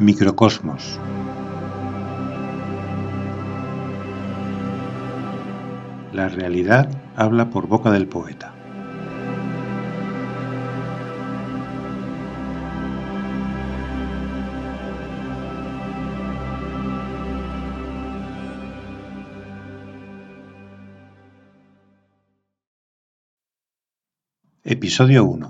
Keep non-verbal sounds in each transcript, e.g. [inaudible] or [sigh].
Microcosmos. La realidad habla por boca del poeta. Episodio 1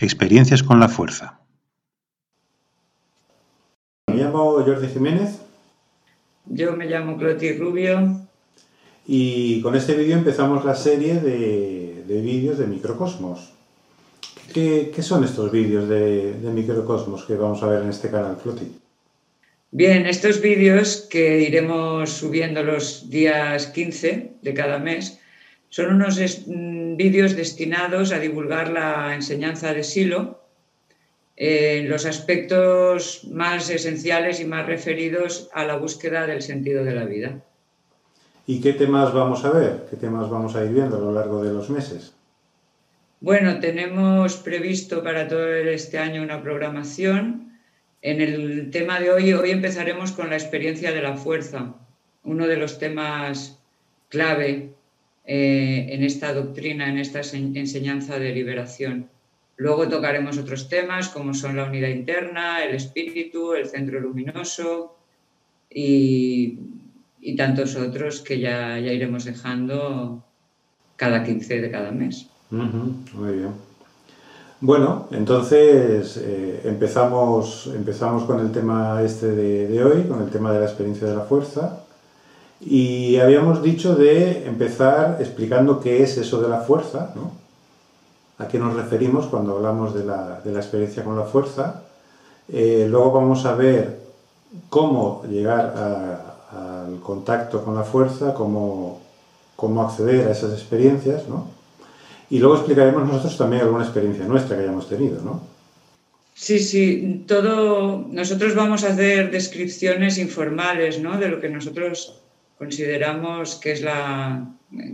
Experiencias con la fuerza. Me llamo Jordi Jiménez. Yo me llamo Clotis Rubio. Y con este vídeo empezamos la serie de, vídeos de Microcosmos. ¿Qué, son estos vídeos de, Microcosmos que vamos a ver en este canal, Clotis? Bien, estos vídeos que iremos subiendo los días 15 de cada mes son unos vídeos destinados a divulgar la enseñanza de Silo en los aspectos más esenciales y más referidos a la búsqueda del sentido de la vida. ¿Y qué temas vamos a ver? ¿Qué temas vamos a ir viendo a lo largo de los meses? Bueno, tenemos previsto para todo este año una programación. En el tema de hoy, hoy empezaremos con la experiencia de la fuerza, uno de los temas clave eh, en esta doctrina, en esta enseñanza de liberación. Luego tocaremos otros temas como son la unidad interna, el espíritu, el centro luminoso y, tantos otros que ya, ya, iremos dejando cada 15 de cada mes. muy bien. Bueno, entonces eh, empezamos, empezamos con el tema este de hoy, con el tema de la experiencia de la fuerza. Y habíamos dicho de empezar explicando qué es eso de la fuerza, ¿no? a qué nos referimos cuando hablamos de la, de la experiencia con la fuerza. Eh, luego vamos a ver cómo llegar al contacto con la fuerza, cómo, cómo acceder a esas experiencias, ¿no? Y luego explicaremos nosotros también alguna experiencia nuestra que hayamos tenido, ¿no? Sí, sí, todo. Nosotros vamos a hacer descripciones informales, ¿no? De lo que nosotros consideramos que, es la,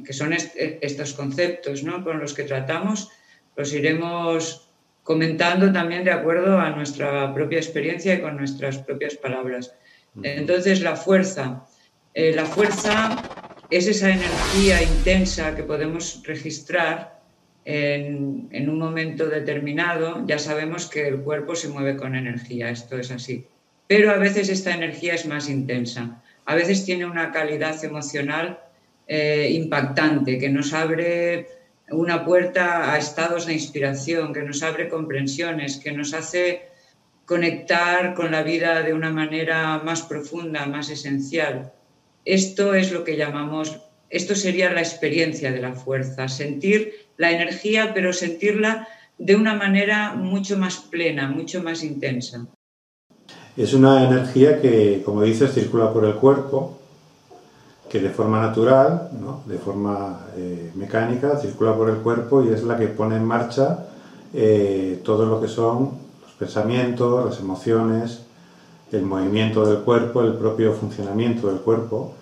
que son estos conceptos ¿no? con los que tratamos, los iremos comentando también de acuerdo a nuestra propia experiencia y con nuestras propias palabras. Entonces, la fuerza. Eh, la fuerza es esa energía intensa que podemos registrar en, en, un momento determinado. Ya sabemos que el cuerpo se mueve con energía, esto es así. Pero a veces esta energía es más intensa a veces tiene una calidad emocional eh, impactante, que nos abre una puerta a estados de inspiración, que nos abre comprensiones, que nos hace conectar con la vida de una manera más profunda, más esencial. Esto es lo que llamamos, esto sería la experiencia de la fuerza, sentir la energía, pero sentirla de una manera mucho más plena, mucho más intensa. Es una energía que, como dices, circula por el cuerpo, que de forma natural, de forma eh, mecánica, circula por el cuerpo y es la que pone en marcha eh, todo lo que son los pensamientos, las emociones, el movimiento del cuerpo, el propio funcionamiento del cuerpo.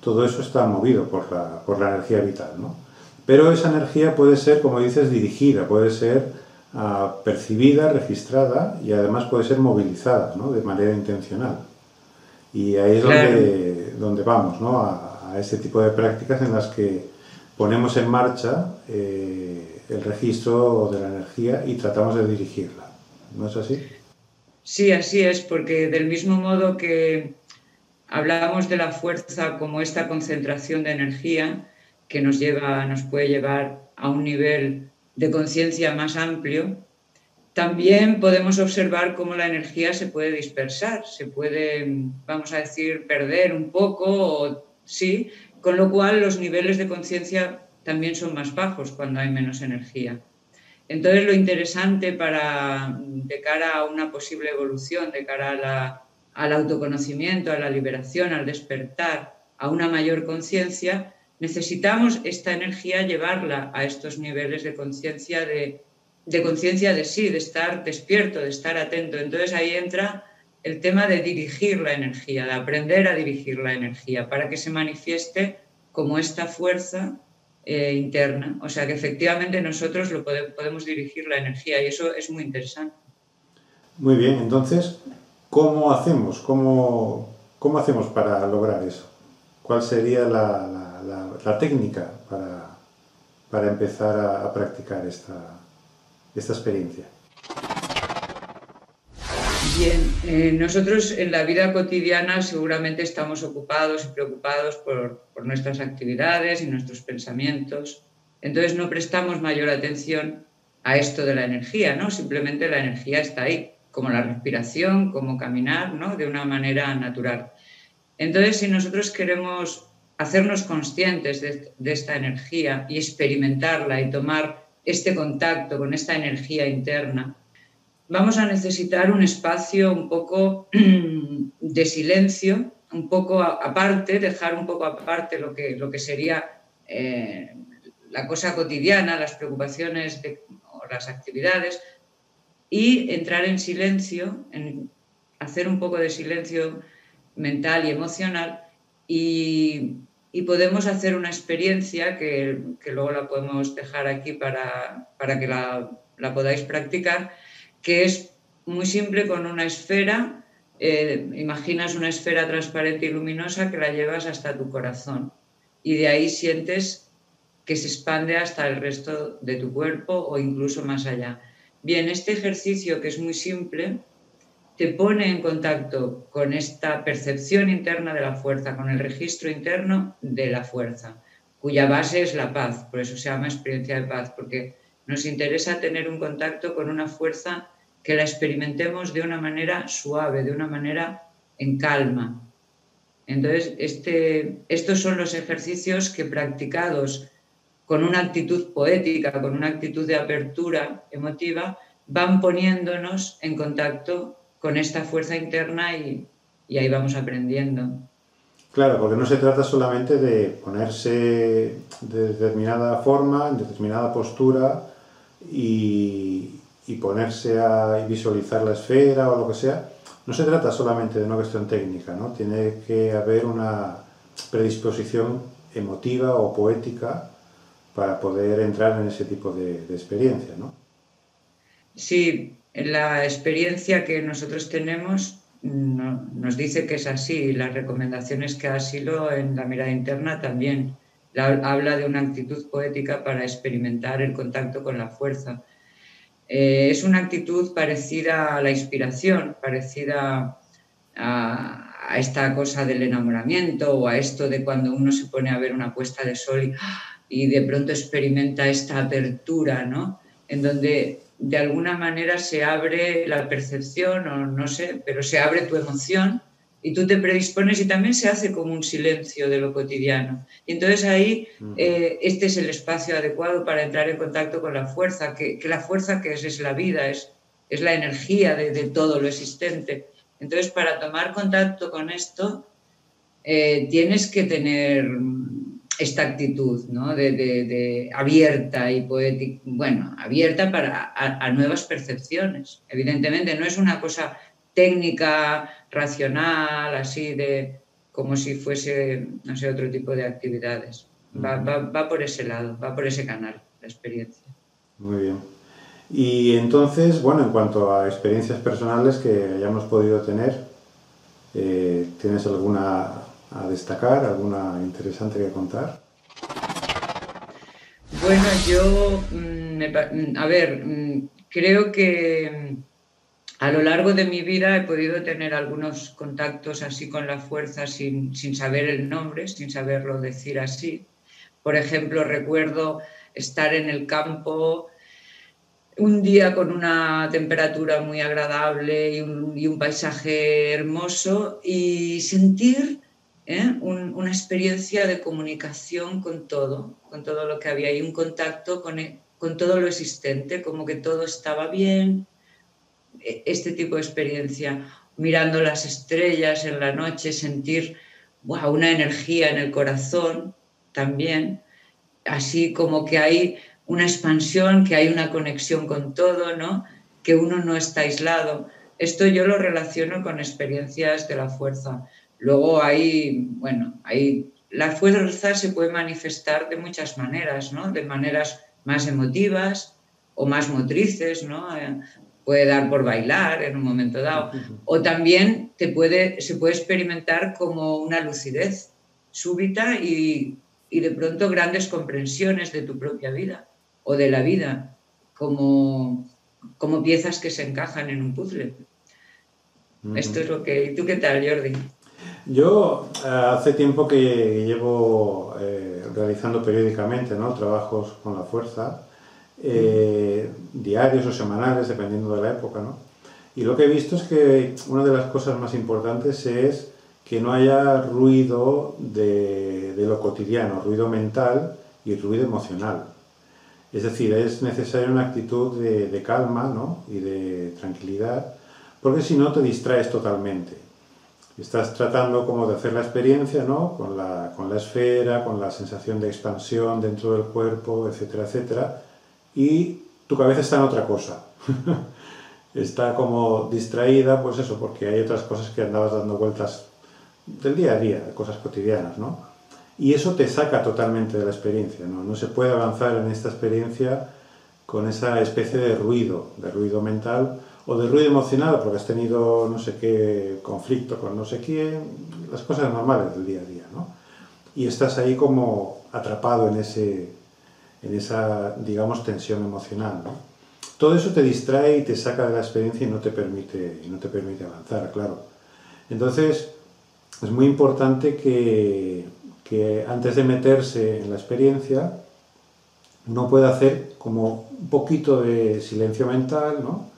Todo eso está movido por la, por la energía vital. Pero esa energía puede ser, como dices, dirigida, puede ser percibida, registrada y además puede ser movilizada de manera intencional. Y ahí es donde, vamos, ¿no? a, ese tipo de prácticas en las que ponemos en marcha eh, el registro de la energía y tratamos de dirigirla. ¿No es así? Sí, así es, porque del mismo modo que hablamos de la fuerza como esta concentración de energía que nos lleva, nos puede llevar a un nivel de conciencia más amplio, también podemos observar cómo la energía se puede dispersar, se puede, vamos a decir, perder un poco, o, sí, con lo cual los niveles de conciencia también son más bajos cuando hay menos energía. Entonces, lo interesante para, de cara a una posible evolución, de cara al autoconocimiento, a la liberación, al despertar, a una mayor conciencia, necesitamos esta energía llevarla a estos niveles de conciencia de, de conciencia de sí, de estar despierto, de estar atento. Entonces ahí entra el tema de dirigir la energía, de aprender a dirigir la energía para que se manifieste como esta fuerza eh, interna. O sea que efectivamente nosotros lo podemos dirigir la energía y eso es muy interesante. Muy bien, entonces, ¿cómo hacemos? ¿Cómo, cómo hacemos para lograr eso? ¿Cuál sería la, técnica para, empezar a, practicar esta, esta experiencia? Bien, eh, nosotros en la vida cotidiana seguramente estamos ocupados y preocupados por, nuestras actividades y nuestros pensamientos. Entonces no prestamos mayor atención a esto de la energía, ¿no? Simplemente la energía está ahí, como la respiración, como caminar, ¿no? De una manera natural. Entonces, si nosotros queremos hacernos conscientes de, esta energía y experimentarla y tomar este contacto con esta energía interna, vamos a necesitar un espacio un poco [clears throat] de silencio, un poco aparte, dejar un poco aparte lo que, lo que sería eh, la cosa cotidiana, las preocupaciones o las actividades, y entrar en silencio, en hacer un poco de silencio mental y emocional y, podemos hacer una experiencia que, luego la podemos dejar aquí para, que la, la podáis practicar, que es muy simple con una esfera. Eh, imaginas una esfera transparente y luminosa que la llevas hasta tu corazón y de ahí sientes que se expande hasta el resto de tu cuerpo o incluso más allá. Bien, este ejercicio que es muy simple te pone en contacto con esta percepción interna de la fuerza, con el registro interno de la fuerza, cuya base es la paz, por eso se llama experiencia de paz, porque nos interesa tener un contacto con una fuerza que la experimentemos de una manera suave, de una manera en calma. Entonces, este, estos son los ejercicios que practicados con una actitud poética, con una actitud de apertura emotiva, van poniéndonos en contacto con esta fuerza interna y, ahí vamos aprendiendo. Claro, porque no se trata solamente de ponerse de determinada forma, en determinada postura y, y ponerse a visualizar la esfera o lo que sea, no se trata solamente de una cuestión técnica, ¿no? Tiene que haber una predisposición emotiva o poética para poder entrar en ese tipo de, experiencia, ¿no? Sí, la experiencia que nosotros tenemos nos dice que es así. Las recomendaciones que ha sido en la mirada interna también habla de una actitud poética para experimentar el contacto con la fuerza eh, es una actitud parecida a la inspiración, parecida a, esta cosa del enamoramiento o a esto de cuando uno se pone a ver una puesta de sol y, de pronto experimenta esta apertura, ¿no? En donde de alguna manera se abre la percepción o no sé, pero se abre tu emoción y tú te predispones y también se hace como un silencio de lo cotidiano. Y entonces ahí eh, este es el espacio adecuado para entrar en contacto con la fuerza, que, la fuerza que es, es la vida, es, es la energía de, todo lo existente. Entonces para tomar contacto con esto eh, tienes que tener esta actitud ¿no? de, abierta y poética, bueno, abierta para a nuevas percepciones. Evidentemente no es una cosa técnica, racional, así de como si fuese, no sé, otro tipo de actividades. Va, por ese lado, va por ese canal, la experiencia. Muy bien. Y entonces, bueno, en cuanto a experiencias personales que hayamos podido tener, eh, ¿tienes alguna a destacar, alguna interesante que contar? Bueno, yo, mm, mm, a ver, mm, creo que a lo largo de mi vida he podido tener algunos contactos así con la fuerza sin, saber el nombre, sin saberlo decir así. Por ejemplo, recuerdo estar en el campo un día con una temperatura muy agradable y un, paisaje hermoso y sentir ¿eh? una experiencia de comunicación con todo, con todo lo que había y un contacto con, con todo lo existente, como que todo estaba bien, e, este tipo de experiencia, mirando las estrellas en la noche, sentir una energía en el corazón también, así como que hay una expansión, que hay una conexión con todo, ¿no? que uno no está aislado. Esto yo lo relaciono con experiencias de la fuerza. Luego hay, bueno, hay la fuerza se puede manifestar de muchas maneras, ¿no? De maneras más emotivas o más motrices, ¿no? Eh, puede dar por bailar en un momento dado. O también te puede, se puede experimentar como una lucidez súbita y, y de pronto grandes comprensiones de tu propia vida o de la vida, como, como piezas que se encajan en un puzzle. Esto es lo que... ¿Y tú qué tal, Jordi? Yo eh, hace tiempo que llevo eh, realizando periódicamente trabajos con la fuerza, eh, diarios o semanales, dependiendo de la época. ¿no? Y lo que he visto es que una de las cosas más importantes es que no haya ruido de, lo cotidiano, ruido mental y ruido emocional. Es decir, es necesaria una actitud de, de calma ¿no? y de tranquilidad, porque si no te distraes totalmente. Estás tratando como de hacer la experiencia, ¿no? Con la, con la esfera, con la sensación de expansión dentro del cuerpo, etcétera, etcétera. Y tu cabeza está en otra cosa. [laughs] está como distraída, pues eso, porque hay otras cosas que andabas dando vueltas del día a día, cosas cotidianas, ¿no? Y eso te saca totalmente de la experiencia, ¿no? No se puede avanzar en esta experiencia con esa especie de ruido, de ruido mental, o de ruido emocional porque has tenido no sé qué conflicto con no sé quién, las cosas normales del día a día, ¿no? Y estás ahí como atrapado en, ese, en esa, digamos, tensión emocional, ¿no? Todo eso te distrae y te saca de la experiencia y no te permite, no te permite avanzar, claro. Entonces, es muy importante que, que antes de meterse en la experiencia, uno pueda hacer como un poquito de silencio mental, ¿no?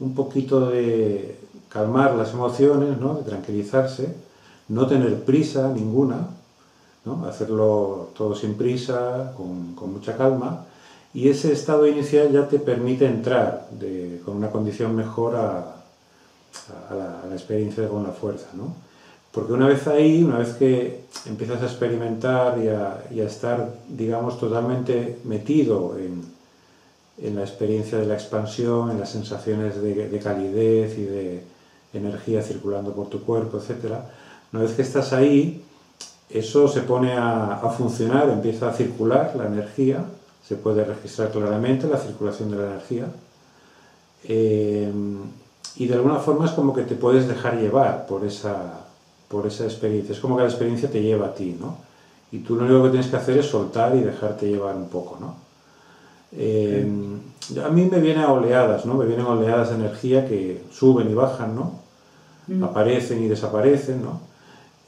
Un poquito de calmar las emociones, ¿no? de tranquilizarse, no tener prisa ninguna, ¿no? hacerlo todo sin prisa, con, mucha calma, y ese estado inicial ya te permite entrar de, con una condición mejor a, a, la, a, la, experiencia con la fuerza. ¿no? Porque una vez ahí, una vez que empiezas a experimentar y a, y a estar, digamos, totalmente metido en, en la experiencia de la expansión, en las sensaciones de, calidez y de energía circulando por tu cuerpo, etc. Una vez que estás ahí, eso se pone a, funcionar, empieza a circular la energía, se puede registrar claramente la circulación de la energía. Eh, y de alguna forma es como que te puedes dejar llevar por esa, por esa experiencia. Es como que la experiencia te lleva a ti, ¿no? Y tú lo único que tienes que hacer es soltar y dejarte llevar un poco, ¿no? Eh, a mí me vienen oleadas, ¿no? Me vienen oleadas de energía que suben y bajan, ¿no? Aparecen y desaparecen, ¿no?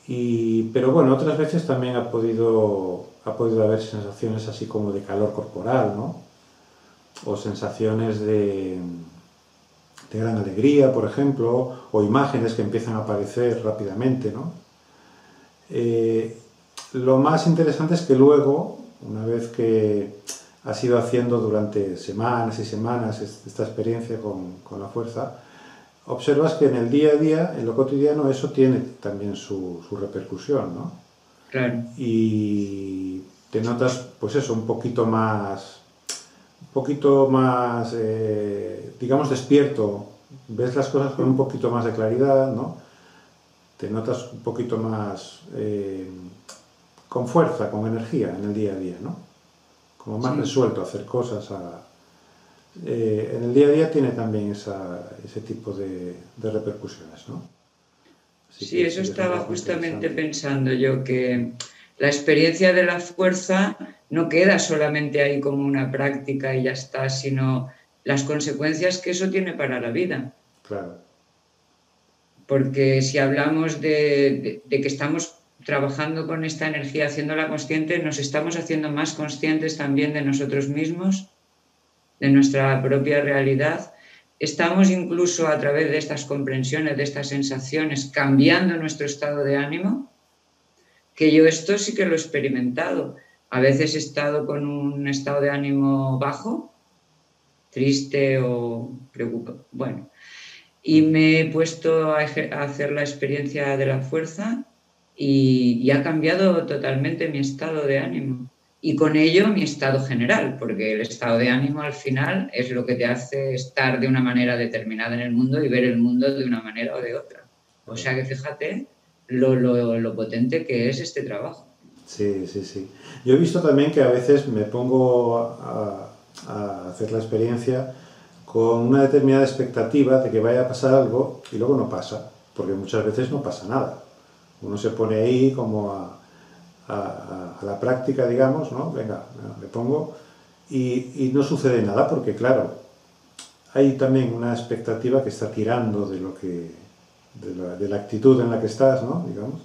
Y, pero bueno, otras veces también ha podido, ha podido haber sensaciones así como de calor corporal, ¿no? O sensaciones de, de gran alegría, por ejemplo, o imágenes que empiezan a aparecer rápidamente, ¿no? Eh, lo más interesante es que luego, una vez que has ido haciendo durante semanas y semanas esta experiencia con, con, la fuerza, observas que en el día a día, en lo cotidiano, eso tiene también su, su repercusión, ¿no? Claro. Y te notas, pues eso, un poquito más, un poquito más, eh, digamos, despierto, ves las cosas con un poquito más de claridad, ¿no? Te notas un poquito más eh, con fuerza, con energía en el día a día, ¿no? Como más sí. resuelto a hacer cosas. A, eh, en el día a día tiene también esa, ese tipo de, de repercusiones, ¿no? Así sí, eso estaba justamente pensando yo, que la experiencia de la fuerza no queda solamente ahí como una práctica y ya está, sino las consecuencias que eso tiene para la vida. Claro. Porque si hablamos de, de, de que estamos trabajando con esta energía, haciéndola consciente, nos estamos haciendo más conscientes también de nosotros mismos, de nuestra propia realidad. Estamos incluso a través de estas comprensiones, de estas sensaciones, cambiando nuestro estado de ánimo, que yo esto sí que lo he experimentado. A veces he estado con un estado de ánimo bajo, triste o preocupado, bueno, y me he puesto a hacer la experiencia de la fuerza y, ha cambiado totalmente mi estado de ánimo y con ello mi estado general, porque el estado de ánimo al final es lo que te hace estar de una manera determinada en el mundo y ver el mundo de una manera o de otra. O sea que fíjate lo, lo, lo potente que es este trabajo. Sí, sí, sí. Yo he visto también que a veces me pongo a, hacer la experiencia con una determinada expectativa de que vaya a pasar algo y luego no pasa, porque muchas veces no pasa nada. Uno se pone ahí como a, la práctica, digamos, ¿no? Venga, me pongo y, no sucede nada porque, claro, hay también una expectativa que está tirando de lo que de la, actitud en la que estás, ¿no? Digamos,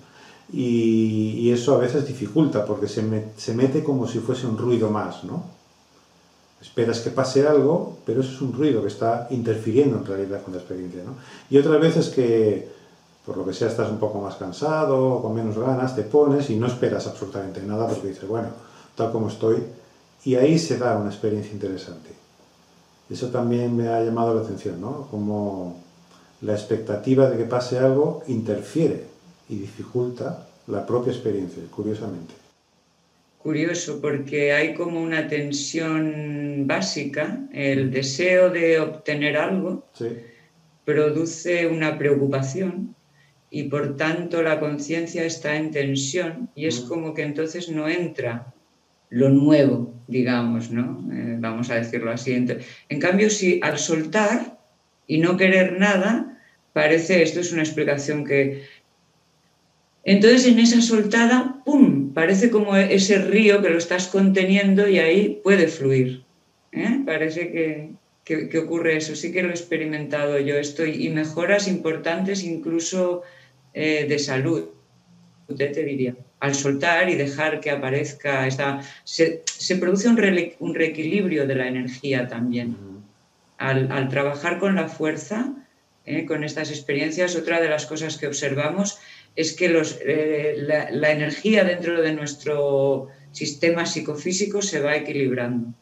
y, eso a veces dificulta porque se, se, mete como si fuese un ruido más, ¿no? Esperas que pase algo, pero eso es un ruido que está interfiriendo en realidad con la experiencia, ¿no? Y otras veces que, por lo que sea, estás un poco más cansado o con menos ganas, te pones y no esperas absolutamente nada porque dices, bueno, tal como estoy, y ahí se da una experiencia interesante. Eso también me ha llamado la atención, ¿no? Como la expectativa de que pase algo interfiere y dificulta la propia experiencia, curiosamente. Curioso, porque hay como una tensión básica, el deseo de obtener algo produce una preocupación y por tanto la conciencia está en tensión y es como que entonces no entra lo nuevo, digamos, ¿no? Eh, vamos a decirlo así. En cambio, si al soltar y no querer nada, parece, esto es una explicación que... Entonces en esa soltada, ¡pum!, parece como ese río que lo estás conteniendo y ahí puede fluir. ¿eh? Parece que, que, ocurre eso, sí que lo he experimentado yo esto y mejoras importantes incluso eh, de salud, te diría al soltar y dejar que aparezca, esta, se, produce un, reequilibrio de la energía también. Al, trabajar con la fuerza, eh, con estas experiencias, otra de las cosas que observamos es que los, eh, la, energía dentro de nuestro sistema psicofísico se va equilibrando.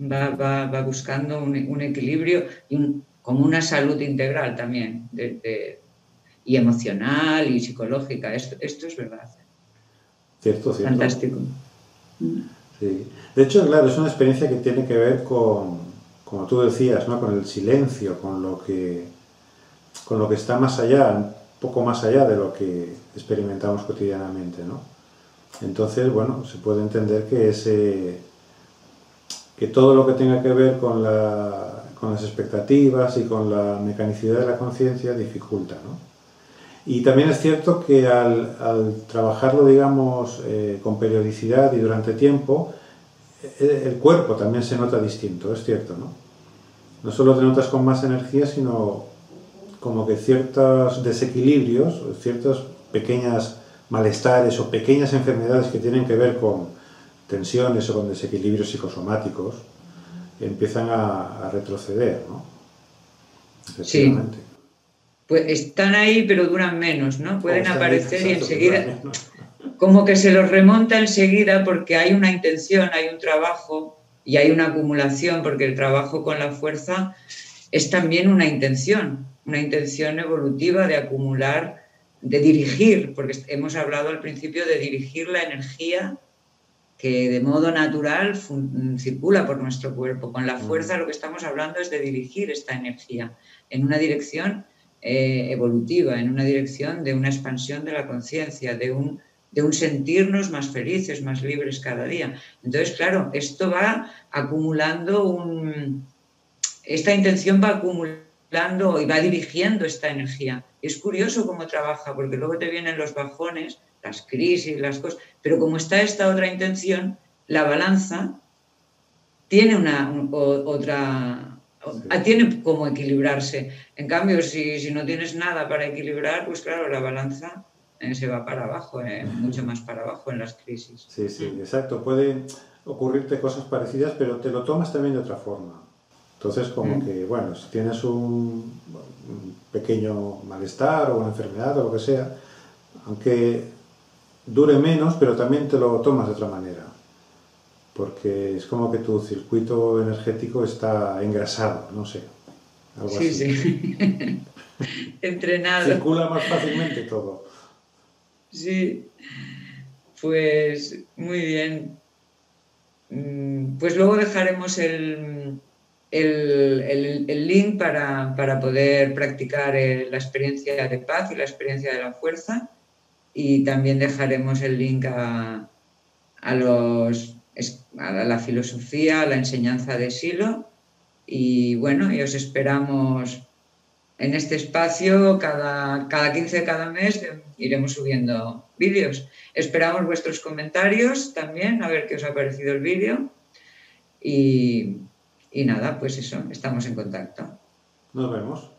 Va, va, buscando un, equilibrio y como una salud integral también de, y emocional y psicológica. Esto, esto es verdad. Cierto, cierto. Fantástico. Sí. De hecho, claro, es una experiencia que tiene que ver con, como tú decías, ¿no? con el silencio, con lo que con lo que está más allá, un poco más allá de lo que experimentamos cotidianamente, ¿no? Entonces, bueno, se puede entender que ese que todo lo que tenga que ver con, la, con las expectativas y con la mecanicidad de la conciencia dificulta, ¿no? Y también es cierto que al, trabajarlo, digamos, eh, con periodicidad y durante tiempo, eh, el cuerpo también se nota distinto, es cierto, ¿no? No solo te notas con más energía, sino como que ciertos desequilibrios, ciertos pequeñas malestares o pequeñas enfermedades que tienen que ver con tensiones o con desequilibrios psicosomáticos, empiezan a, retroceder, ¿no? Efectivamente pues están ahí pero duran menos, ¿no? Pueden aparecer y enseguida, como que se los remonta enseguida porque hay una intención, hay un trabajo y hay una acumulación, porque el trabajo con la fuerza es también una intención, una intención evolutiva de acumular, de dirigir, porque hemos hablado al principio de dirigir la energía que de modo natural circula por nuestro cuerpo. Con la mm. fuerza lo que estamos hablando es de dirigir esta energía en una dirección eh, evolutiva, en una dirección de una expansión de la conciencia, de un, de un sentirnos más felices, más libres cada día. Entonces, claro, esto va acumulando un... Esta intención va acumulando y va dirigiendo esta energía. Es curioso cómo trabaja, porque luego te vienen los bajones, las crisis, las cosas, pero como está esta otra intención, la balanza tiene una otra tiene como equilibrarse. En cambio, si, no tienes nada para equilibrar, pues claro, la balanza eh, se va para abajo, eh, mucho más para abajo en las crisis. Sí, sí, exacto. Pueden ocurrirte cosas parecidas, pero te lo tomas también de otra forma. Entonces, como mm. que, bueno, si tienes un, pequeño malestar o una enfermedad o lo que sea, aunque dure menos, pero también te lo tomas de otra manera porque es como que tu circuito energético está engrasado, no sé. Algo sí, así. sí. [laughs] Entrenado. Circula más fácilmente todo. Sí, pues muy bien. Mm, pues luego dejaremos el, link para, poder practicar la experiencia de paz y la experiencia de la fuerza y también dejaremos el link a, los, a la filosofía, a la enseñanza de Silo. Y bueno, y os esperamos en este espacio cada, cada 15 de cada mes iremos subiendo vídeos. Esperamos vuestros comentarios también, a ver qué os ha parecido el vídeo. Y, y nada, pues eso, estamos en contacto. Nos vemos.